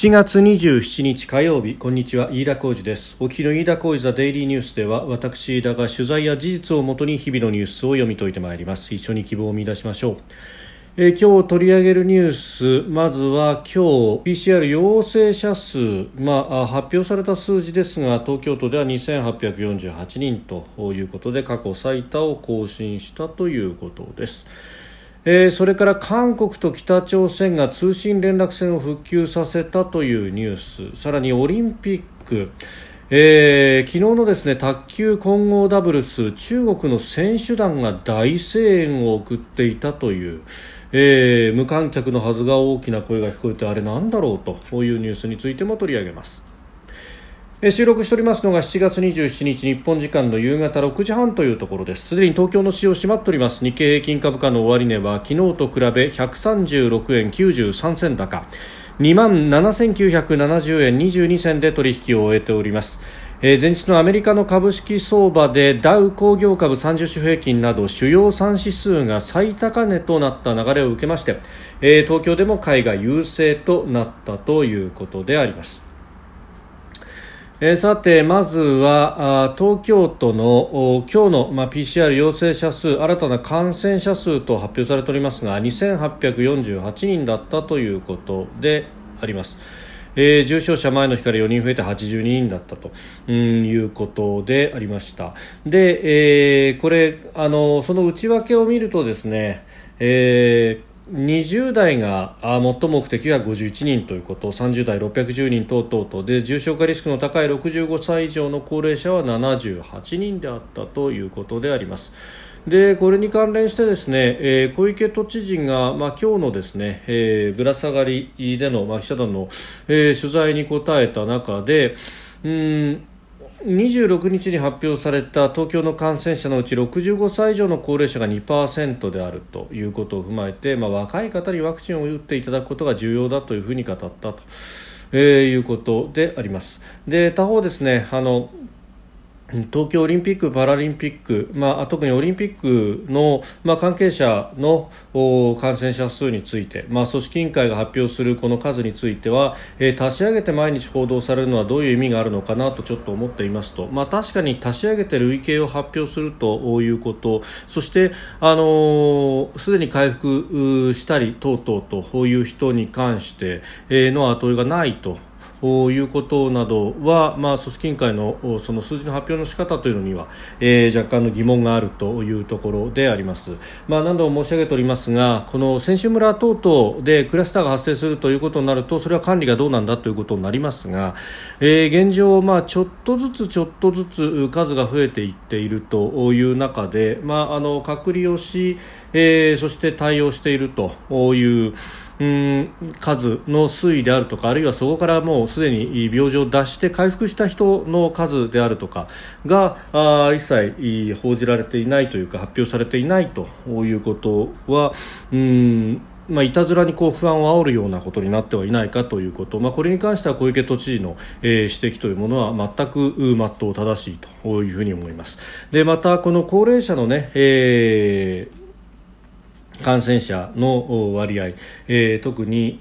7月27日火曜日こんにちは飯田浩二です。お昼の飯田浩二ザデイリーニュースでは私飯田が取材や事実をもとに日々のニュースを読み解いてまいります。一緒に希望を見出しましょう。え、今日取り上げるニュースまずは今日 PCR 陽性者数、まあ、発表された数字ですが東京都では2848人ということで過去最多を更新したということです。えー、それから韓国と北朝鮮が通信連絡線を復旧させたというニュース。さらにオリンピック。えー、昨日のですね卓球混合ダブルス中国の選手団が大声援を送っていたという、えー、無観客のはずが大きな声が聞こえてあれなんだろうというニュースについても取り上げます。収録しておりますのが7月27日日本時間の夕方6時半というところです。すでに東京の市場閉まっております。日経平均株価の終値は昨日と比べ136円93銭高。2万7970円22銭で取引を終えております、前日のアメリカの株式相場でダウ工業株30種平均など主要3指数が最高値となった流れを受けまして、東京でも買いが優勢となったということであります。えー、さて、まずはあ東京都の今日の、まあ、PCR 陽性者数新たな感染者数と発表されておりますが2848人だったということであります。えー、重症者前の日から4人増えて82人だったと、うん、いうことでありましたで、えー、これあのその内訳を見るとですね、えー20代が最も目的が51人ということ30代610人等々とで重症化リスクの高い65歳以上の高齢者は78人であったということであります。でこれに関連してですね、えー、小池都知事が、まあ、今日のですね、えー、ぶら下がりでの、まあ、記者団の、えー、取材に答えた中でうん26日に発表された東京の感染者のうち65歳以上の高齢者が2%であるということを踏まえて、まあ、若い方にワクチンを打っていただくことが重要だというふうに語ったと、えー、いうことであります。で他方ですねあの東京オリンピック・パラリンピック、まあ、特にオリンピックの、まあ、関係者の感染者数について、まあ、組織委員会が発表するこの数については、えー、足し上げて毎日報道されるのはどういう意味があるのかなとちょっと思っていますと、まあ、確かに足し上げて累計を発表するということ。そして、あのす、でに回復したり等々という人に関しての後追いがないと。いうことなどは、まあ、組織委員会のその数字の発表の仕方というのには、えー、若干の疑問があるというところであります、まあ、何度も申し上げておりますがこの選手村等々でクラスターが発生するということになるとそれは管理がどうなんだということになりますが、えー、現状、まあ、ちょっとずつちょっとずつ数が増えていっているという中で、まあ、あの隔離をし、えー、そして対応しているという。うん数の推移であるとかあるいはそこからもうすでに病状を出して回復した人の数であるとかがあ一切報じられていないというか発表されていないということはうんまあ、いたずらにこう不安を煽るようなことになってはいないかということ、まあ、これに関しては小池都知事の、えー、指摘というものは全く真っ当正しいというふうに思います。でまたこの高齢者のね、えー感染者の割合、えー、特に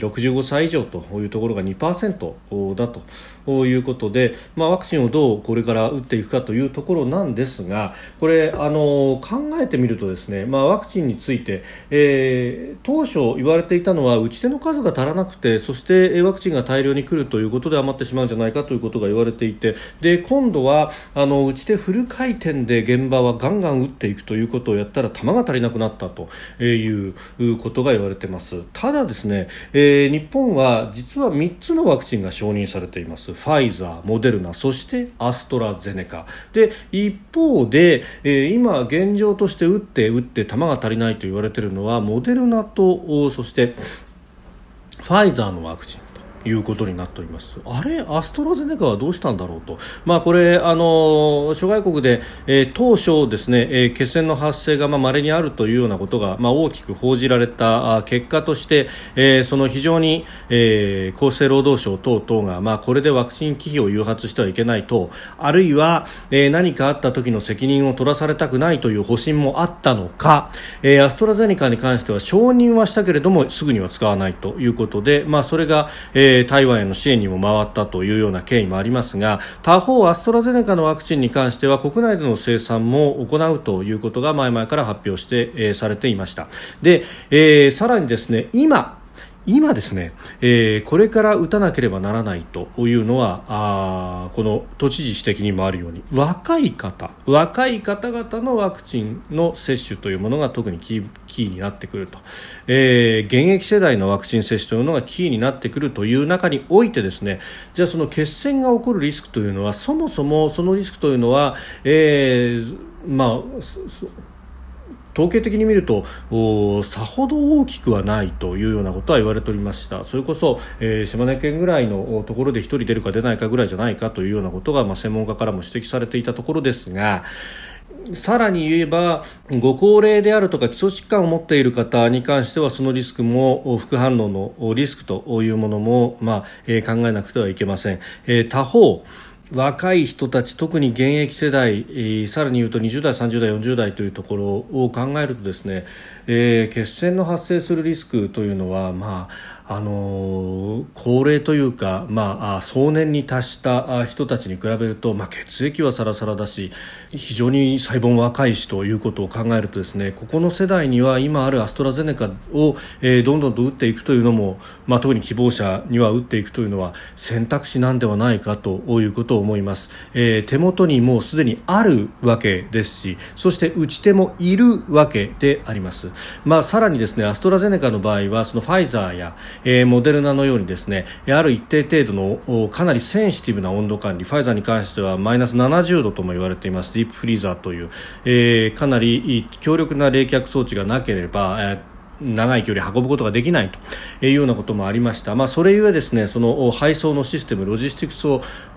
65歳以上というところが2%だということで、まあ、ワクチンをどうこれから打っていくかというところなんですがこれあの考えてみるとですね、まあ、ワクチンについて、えー、当初言われていたのは打ち手の数が足らなくてそしてワクチンが大量に来るということで余ってしまうんじゃないかということが言われていてで今度はあの打ち手フル回転で現場はガンガン打っていくということをやったら球が足りなくなったと。ということが言われていますただですね、えー、日本は実は3つのワクチンが承認されていますファイザー、モデルナそしてアストラゼネカで一方で、えー、今現状として打って打って球が足りないと言われているのはモデルナとそしてファイザーのワクチン。いうことになっております。あれ、アストラゼネカはどうしたんだろうと、まあ、これあの諸外国で、えー、当初ですね、えー、血栓の発生がまあ稀にあるというようなことが、まあ、大きく報じられた結果として、えー、その非常に、えー、厚生労働省等々が、まあ、これでワクチン危機を誘発してはいけないとあるいは、えー、何かあった時の責任を取らされたくないという方針もあったのか、えー、アストラゼネカに関しては承認はしたけれどもすぐには使わないということで、まあ、それが、えーえー、台湾への支援にも回ったというような経緯もありますが他方、アストラゼネカのワクチンに関しては国内での生産も行うということが前々から発表して、えー、されていました。で、えー、さらにですね今今ですね、えー、これから打たなければならないというのはあこの都知事指摘にもあるように若い方若い方々のワクチンの接種というものが特にキーになってくると、えー、現役世代のワクチン接種というのがキーになってくるという中においてですねじゃあその血栓が起こるリスクというのはそもそもそのリスクというのは、えーまあ統計的に見るとさほど大きくはないというようなことは言われておりましたそれこそ、えー、島根県ぐらいのところで1人出るか出ないかぐらいじゃないかというようなことが、まあ、専門家からも指摘されていたところですがさらに言えばご高齢であるとか基礎疾患を持っている方に関してはそのリスクも副反応のリスクというものも、まあえー、考えなくてはいけません。えー、他方若い人たち特に現役世代、えー、さらに言うと20代、30代、40代というところを考えるとですね、えー、血栓の発生するリスクというのは、まあの高齢というか、まあ、壮年に達した人たちに比べると、まあ、血液はサラサラだし非常に細胞も若いしということを考えるとですねここの世代には今あるアストラゼネカを、えー、どんどんと打っていくというのも、まあ、特に希望者には打っていくというのは選択肢なんではないかということを思います、えー、手元にもうすでにあるわけですしそして打ち手もいるわけであります、まあ、さらにですねアストラゼネカの場合はそのファイザーやえー、モデルナのようにですねある一定程度のかなりセンシティブな温度管理ファイザーに関してはマイナス70度とも言われています。ディープフリーザーという、えー、かなり強力な冷却装置がなければ、えー長い距離運ぶことができないというようなこともありました、まあ、それゆえですねその配送のシステムロジスティクス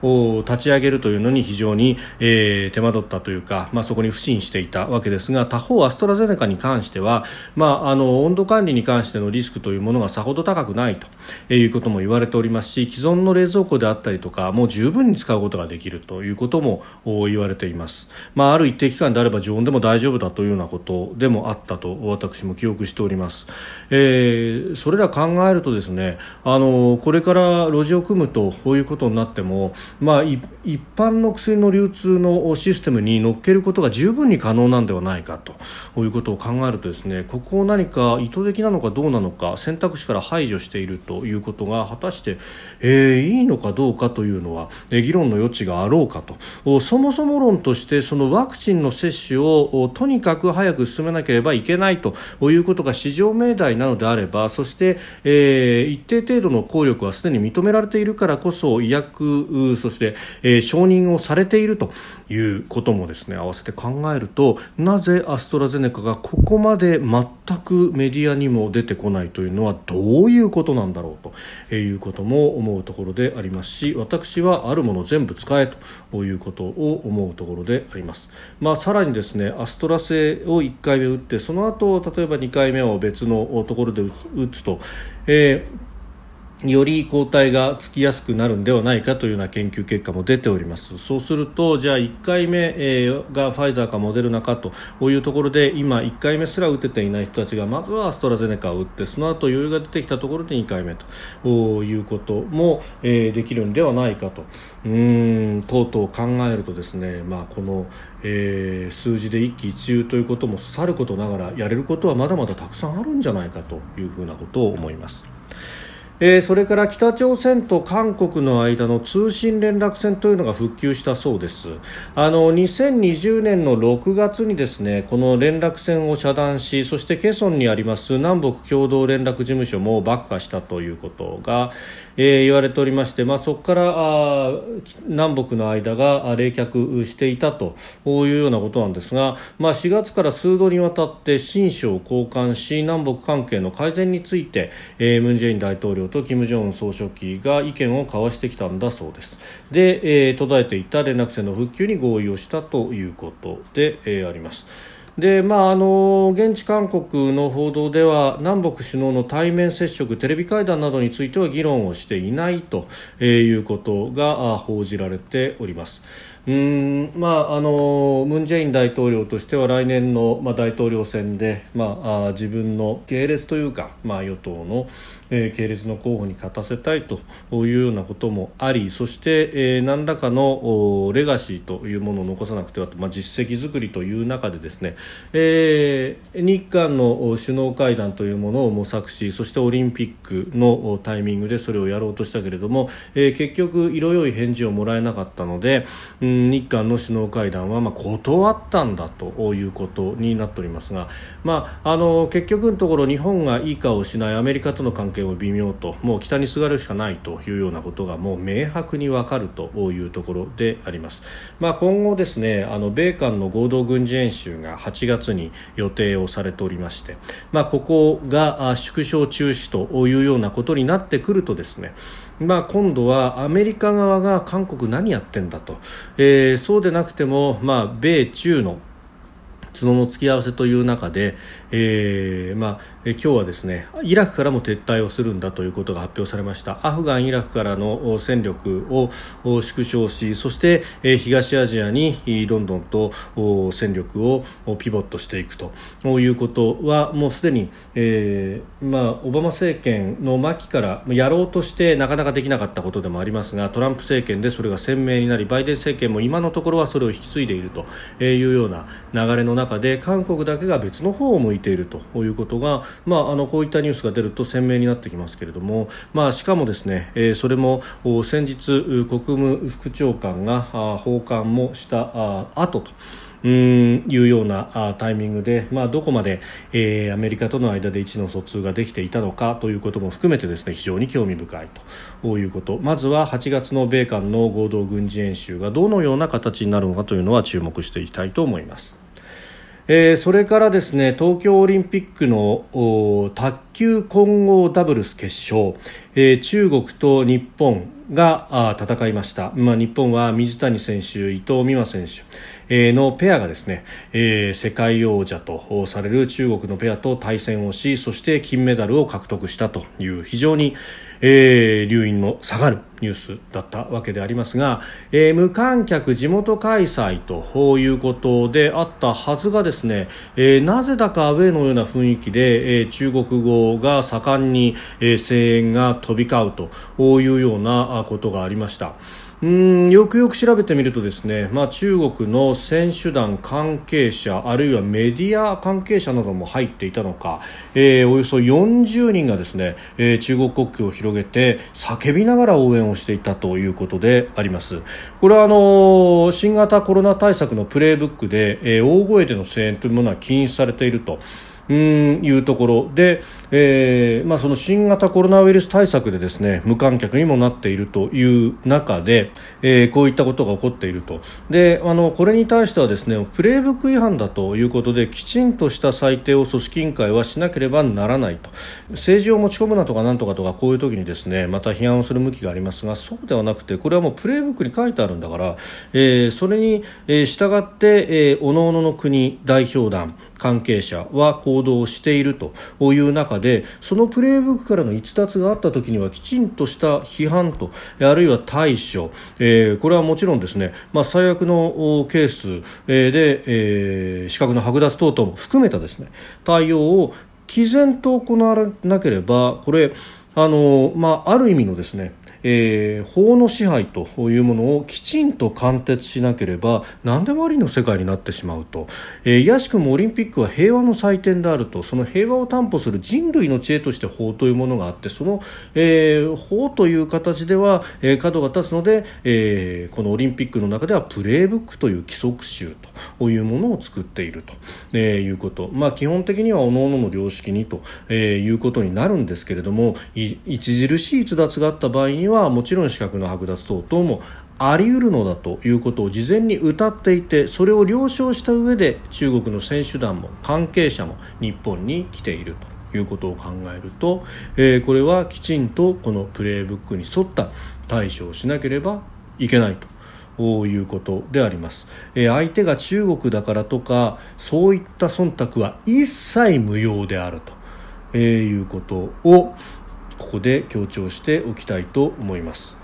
を立ち上げるというのに非常に、えー、手間取ったというか、まあ、そこに不信していたわけですが他方、アストラゼネカに関しては、まあ、あの温度管理に関してのリスクというものがさほど高くないということも言われておりますし既存の冷蔵庫であったりとかもう十分に使うことができるということも言われています、まあ、ある一定期間であれば常温でも大丈夫だというようなことでもあったと私も記憶しております。ます、えー、それら考えるとですねあのこれから路地を組むとこういうことになっても、まあ、一般の薬の流通のシステムに乗っけることが十分に可能なんではないかということを考えるとですねここを何か意図的なのかどうなのか選択肢から排除しているということが果たして、えー、いいのかどうかというのは議論の余地があろうかと。そもそも論としてそのワクチンの接種をとにかく早く進めなければいけないということが市場上命題なのであればそして、えー、一定程度の効力はすでに認められているからこそ医薬そして、えー、承認をされているということもですね合わせて考えるとなぜアストラゼネカがここまで全くメディアにも出てこないというのはどういうことなんだろうということも思うところでありますし私はあるもの全部使えということを思うところであります、まあ、さらにですねアストラ製を1回目打ってその後例えば2回目を別のところで打つと、えーより抗体がつきやすくなるんではないかというような研究結果も出ておりますそうするとじゃあ1回目、がファイザーかモデルナかというところで今1回目すら打てていない人たちがまずはアストラゼネカを打ってその後余裕が出てきたところで2回目ということも、できるんではないかとうんとうとう考えるとですね、まあ、この、数字で一喜一憂ということもさることながらやれることはまだまだたくさんあるんじゃないかというふうなことを思います。えー、それから北朝鮮と韓国の間の通信連絡線というのが復旧したそうです。あの2020年の6月にですねこの連絡線を遮断しそしてケソンにあります南北共同連絡事務所も爆破したということが、えー、言われておりまして、まあ、そこからあ南北の間が冷却していたというようなことなんですが、まあ、4月から数度にわたって親書を交換し南北関係の改善について、え、ムン・ジェイン大統領領と金正恩総書記が意見を交わしてきたんだそうですで、えー、途絶えていた連絡線の復旧に合意をしたということで、えー、ありますでまあ、あの現地韓国の報道では南北首脳の対面接触テレビ会談などについては議論をしていないということが報じられております。うんまあ、あのムン・ジェイン大統領としては来年の、まあ、大統領選で、まあ、あ自分の系列というか、まあ、与党の、えー、系列の候補に勝たせたいというようなこともありそして、えー、何らかのレガシーというものを残さなくてはと、まあ、実績作りという中でですね、えー、日韓の首脳会談というものを模索しそしてオリンピックのタイミングでそれをやろうとしたけれども、えー、結局色良い返事をもらえなかったので、うん日韓の首脳会談はま断ったんだということになっておりますが、まあ、あの結局のところ日本がいい顔をしないアメリカとの関係も微妙ともう北にすがるしかないというようなことがもう明白に分かるというところであります、まあ、今後ですねあの米韓の合同軍事演習が8月に予定をされておりまして、まあ、ここが縮小中止というようなことになってくるとですねまあ、今度はアメリカ側が韓国何やってんだと、えー、そうでなくても、まあ、米中の角の突き合わせという中で、えーまあ、今日はですねイラクからも撤退をするんだということが発表されました。アフガン、イラクからの戦力を縮小しそして、え東アジアにどんどんと戦力をピボットしていくと。いうことはもうすでに、えーまあ、オバマ政権の末期からやろうとしてなかなかできなかったことでもありますがトランプ政権でそれが鮮明になりバイデン政権も今のところはそれを引き継いでいるというような流れの中で韓国だけが別の方を向いているということが、まあ、あのこういったニュースが出ると鮮明になってきますけれども、まあ、しかもですね、え、それも先日国務副長官が訪韓もした後と。うんいうようなタイミングで、まあ、どこまで、えー、アメリカとの間で意思の疎通ができていたのかということも含めてですね非常に興味深いということまずは8月の米韓の合同軍事演習がどのような形になるのかというのは注目していきたいと思います。えー、それからですね東京オリンピックの卓球混合ダブルス決勝、えー、中国と日本が戦いました、まあ、日本は水谷選手、伊藤美誠選手、のペアがですね、えー、世界王者とされる中国のペアと対戦をしそして金メダルを獲得したという非常に、えー、留飲の下がるニュースだったわけでありますが、えー、無観客地元開催ということであったはずがですね、えー、なぜだかアウェーのような雰囲気で、えー、中国語が盛んに、え、声援が飛び交うというようなことがありました。うんよくよく調べてみるとですね、まあ、中国の選手団関係者あるいはメディア関係者なども入っていたのか、えー、およそ40人がですね、えー、中国国旗を広げて叫びながら応援をしていたということでありますこれはあの新型コロナ対策のプレーブックで、えー、大声での声援というものは禁止されていると。うんいうところ。で、えーまあ、その新型コロナウイルス対策でですね無観客にもなっているという中で、えー、こういったことが起こっていると。であのこれに対してはですねプレーブック違反だということできちんとした裁定を組織委員会はしなければならないと。政治を持ち込むなとかなんとかとかこういう時にですねまた批判をする向きがありますがそうではなくてこれはもうプレーブックに書いてあるんだから、えー、それに、従って、えー、各々の国代表団関係者は行動しているという中でそのプレーブックからの逸脱があった時にはきちんとした批判とあるいは対処、えー、これはもちろんですね、まあ、最悪のケースで、えー、資格の剥奪等々も含めたですね対応を毅然と行わなければこれあの、まあ、ある意味のですねえー、法の支配というものをきちんと貫徹しなければ何でもありの世界になってしまうと、えー、いやしくもオリンピックは平和の祭典であると。その平和を担保する人類の知恵として法というものがあってその、えー、法という形では、えー、角が立つので、え、このオリンピックの中ではプレーブックという規則集というものを作っていると、え、いうこと、まあ、基本的には各々の良識にと、え、いうことになるんですけれども著しい逸脱があった場合にはもちろん資格の剥奪等々もあり得るのだということを事前に謳っていてそれを了承した上で中国の選手団も関係者も日本に来ているということを考えると、えー、これはきちんとこのプレーブックに沿った対処をしなければいけないと。いうことであります、えー、相手が中国だからとかそういった忖度は一切無用であると、えー、いうことをここで強調しておきたいと思います。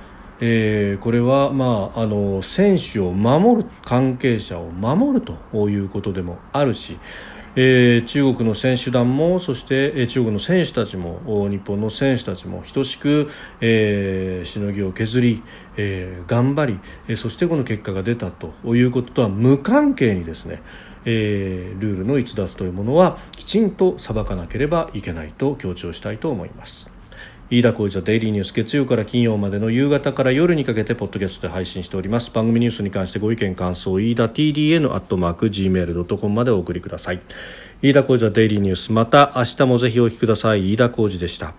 えー、これは、まあ、あの選手を守る関係者を守るということでもあるし、えー、中国の選手団もそして、えー、中国の選手たちも日本の選手たちも等しく、えー、しのぎを削り、えー、頑張り、えー、そしてこの結果が出たということとは無関係にですね、えー、ルールの逸脱というものはきちんと裁かなければいけないと強調したいと思います。飯田浩司のデイリーニュース月曜から金曜までの夕方から夜にかけてポッドキャストで配信しております。番組ニュースに関してご意見感想飯田 TDN アットマーク Gmail.com までお送りください。飯田浩司のデイリーニュース。また明日もぜひお聞きください。飯田浩司でした。